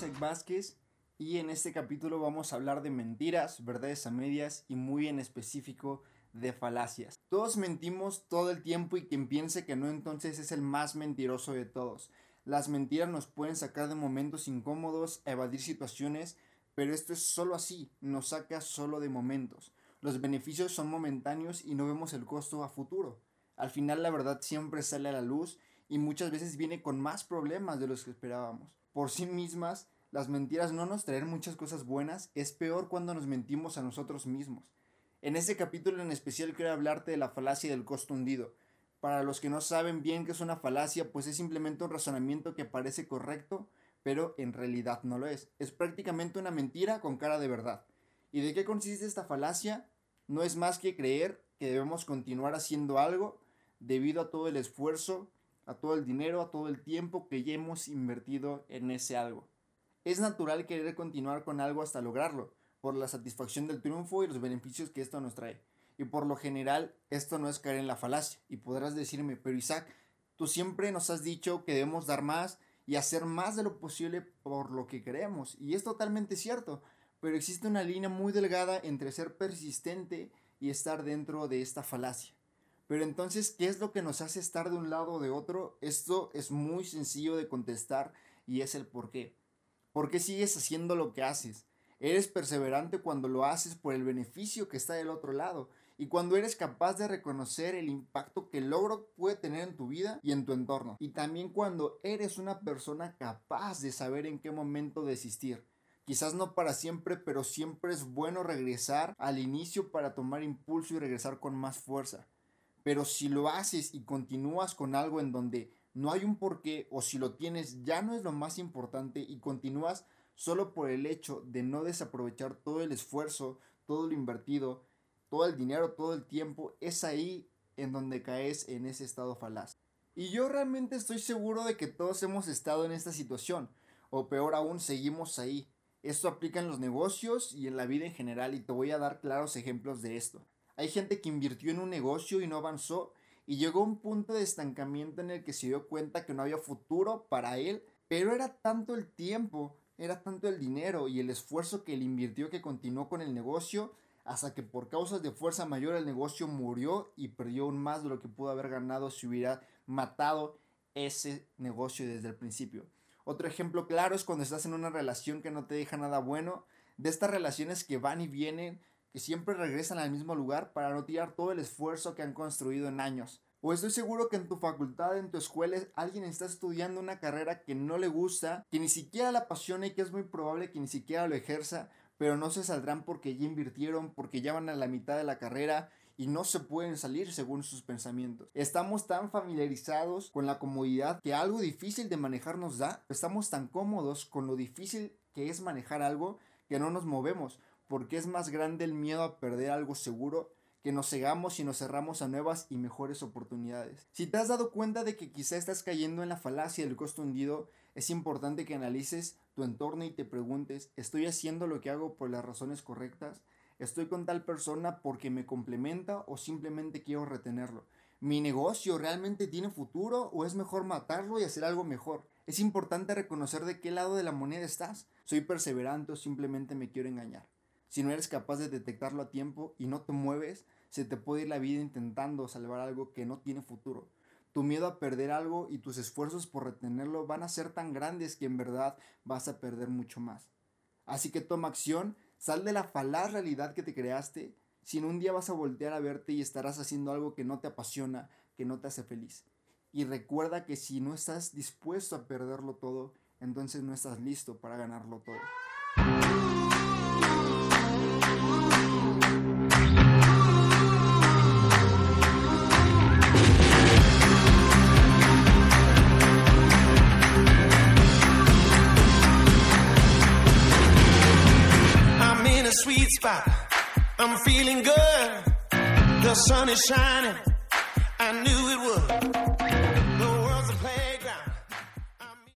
Isaac Vázquez y en este capítulo vamos a hablar de mentiras, verdades a medias y muy en específico de falacias. Todos mentimos todo el tiempo y quien piense que no entonces es el más mentiroso de todos. Las mentiras nos pueden sacar de momentos incómodos, evadir situaciones, pero esto es solo así, nos saca solo de momentos. Los beneficios son momentáneos y no vemos el costo a futuro. Al final la verdad siempre sale a la luz y muchas veces viene con más problemas de los que esperábamos. Por sí mismas, las mentiras no nos traen muchas cosas buenas, es peor cuando nos mentimos a nosotros mismos. En este capítulo en especial quiero hablarte de la falacia del costo hundido. Para los que no saben bien qué es una falacia, pues es simplemente un razonamiento que parece correcto, pero en realidad no lo es. Es prácticamente una mentira con cara de verdad. ¿Y de qué consiste esta falacia? No es más que creer que debemos continuar haciendo algo debido a todo el esfuerzo a todo el dinero, a todo el tiempo que ya hemos invertido en ese algo. Es natural querer continuar con algo hasta lograrlo, por la satisfacción del triunfo y los beneficios que esto nos trae. Y por lo general, esto no es caer en la falacia. Y podrás decirme, pero Isaac, tú siempre nos has dicho que debemos dar más y hacer más de lo posible por lo que queremos. Y es totalmente cierto, pero existe una línea muy delgada entre ser persistente y estar dentro de esta falacia. Pero entonces, ¿qué es lo que nos hace estar de un lado o de otro? Esto es muy sencillo de contestar y es el por qué. ¿Por qué sigues haciendo lo que haces? Eres perseverante cuando lo haces por el beneficio que está del otro lado y cuando eres capaz de reconocer el impacto que el logro puede tener en tu vida y en tu entorno. Y también cuando eres una persona capaz de saber en qué momento desistir. Quizás no para siempre, pero siempre es bueno regresar al inicio para tomar impulso y regresar con más fuerza. Pero si lo haces y continúas con algo en donde no hay un porqué o si lo tienes ya no es lo más importante y continúas solo por el hecho de no desaprovechar todo el esfuerzo, todo lo invertido, todo el dinero, todo el tiempo, es ahí en donde caes en ese estado falaz. Y yo realmente estoy seguro de que todos hemos estado en esta situación, o peor aún, seguimos ahí. Esto aplica en los negocios y en la vida en general y te voy a dar claros ejemplos de esto. Hay gente que invirtió en un negocio y no avanzó y llegó a un punto de estancamiento en el que se dio cuenta que no había futuro para él, pero era tanto el tiempo, era tanto el dinero y el esfuerzo que él invirtió que continuó con el negocio hasta que por causas de fuerza mayor el negocio murió y perdió aún más de lo que pudo haber ganado si hubiera matado ese negocio desde el principio. Otro ejemplo claro es cuando estás en una relación que no te deja nada bueno, de estas relaciones que van y vienen, que siempre regresan al mismo lugar para no tirar todo el esfuerzo que han construido en años. O estoy seguro que en tu facultad, en tu escuela, alguien está estudiando una carrera que no le gusta, que ni siquiera la apasiona y que es muy probable que ni siquiera lo ejerza, pero no se saldrán porque ya invirtieron, porque ya van a la mitad de la carrera y no se pueden salir según sus pensamientos. Estamos tan familiarizados con la comodidad que algo difícil de manejar nos da. Estamos tan cómodos con lo difícil que es manejar algo que no nos movemos porque es más grande el miedo a perder algo seguro que nos cegamos y nos cerramos a nuevas y mejores oportunidades. Si te has dado cuenta de que quizá estás cayendo en la falacia del costo hundido, es importante que analices tu entorno y te preguntes, ¿estoy haciendo lo que hago por las razones correctas? ¿Estoy con tal persona porque me complementa o simplemente quiero retenerlo? ¿Mi negocio realmente tiene futuro o es mejor matarlo y hacer algo mejor? Es importante reconocer de qué lado de la moneda estás. ¿Soy perseverante o simplemente me quiero engañar? Si no eres capaz de detectarlo a tiempo y no te mueves, se te puede ir la vida intentando salvar algo que no tiene futuro. Tu miedo a perder algo y tus esfuerzos por retenerlo van a ser tan grandes que en verdad vas a perder mucho más. Así que toma acción, sal de la falaz realidad que te creaste, si un día vas a voltear a verte y estarás haciendo algo que no te apasiona, que no te hace feliz. Y recuerda que si no estás dispuesto a perderlo todo, entonces no estás listo para ganarlo todo. I'm feeling good. The sun is shining. I knew it would.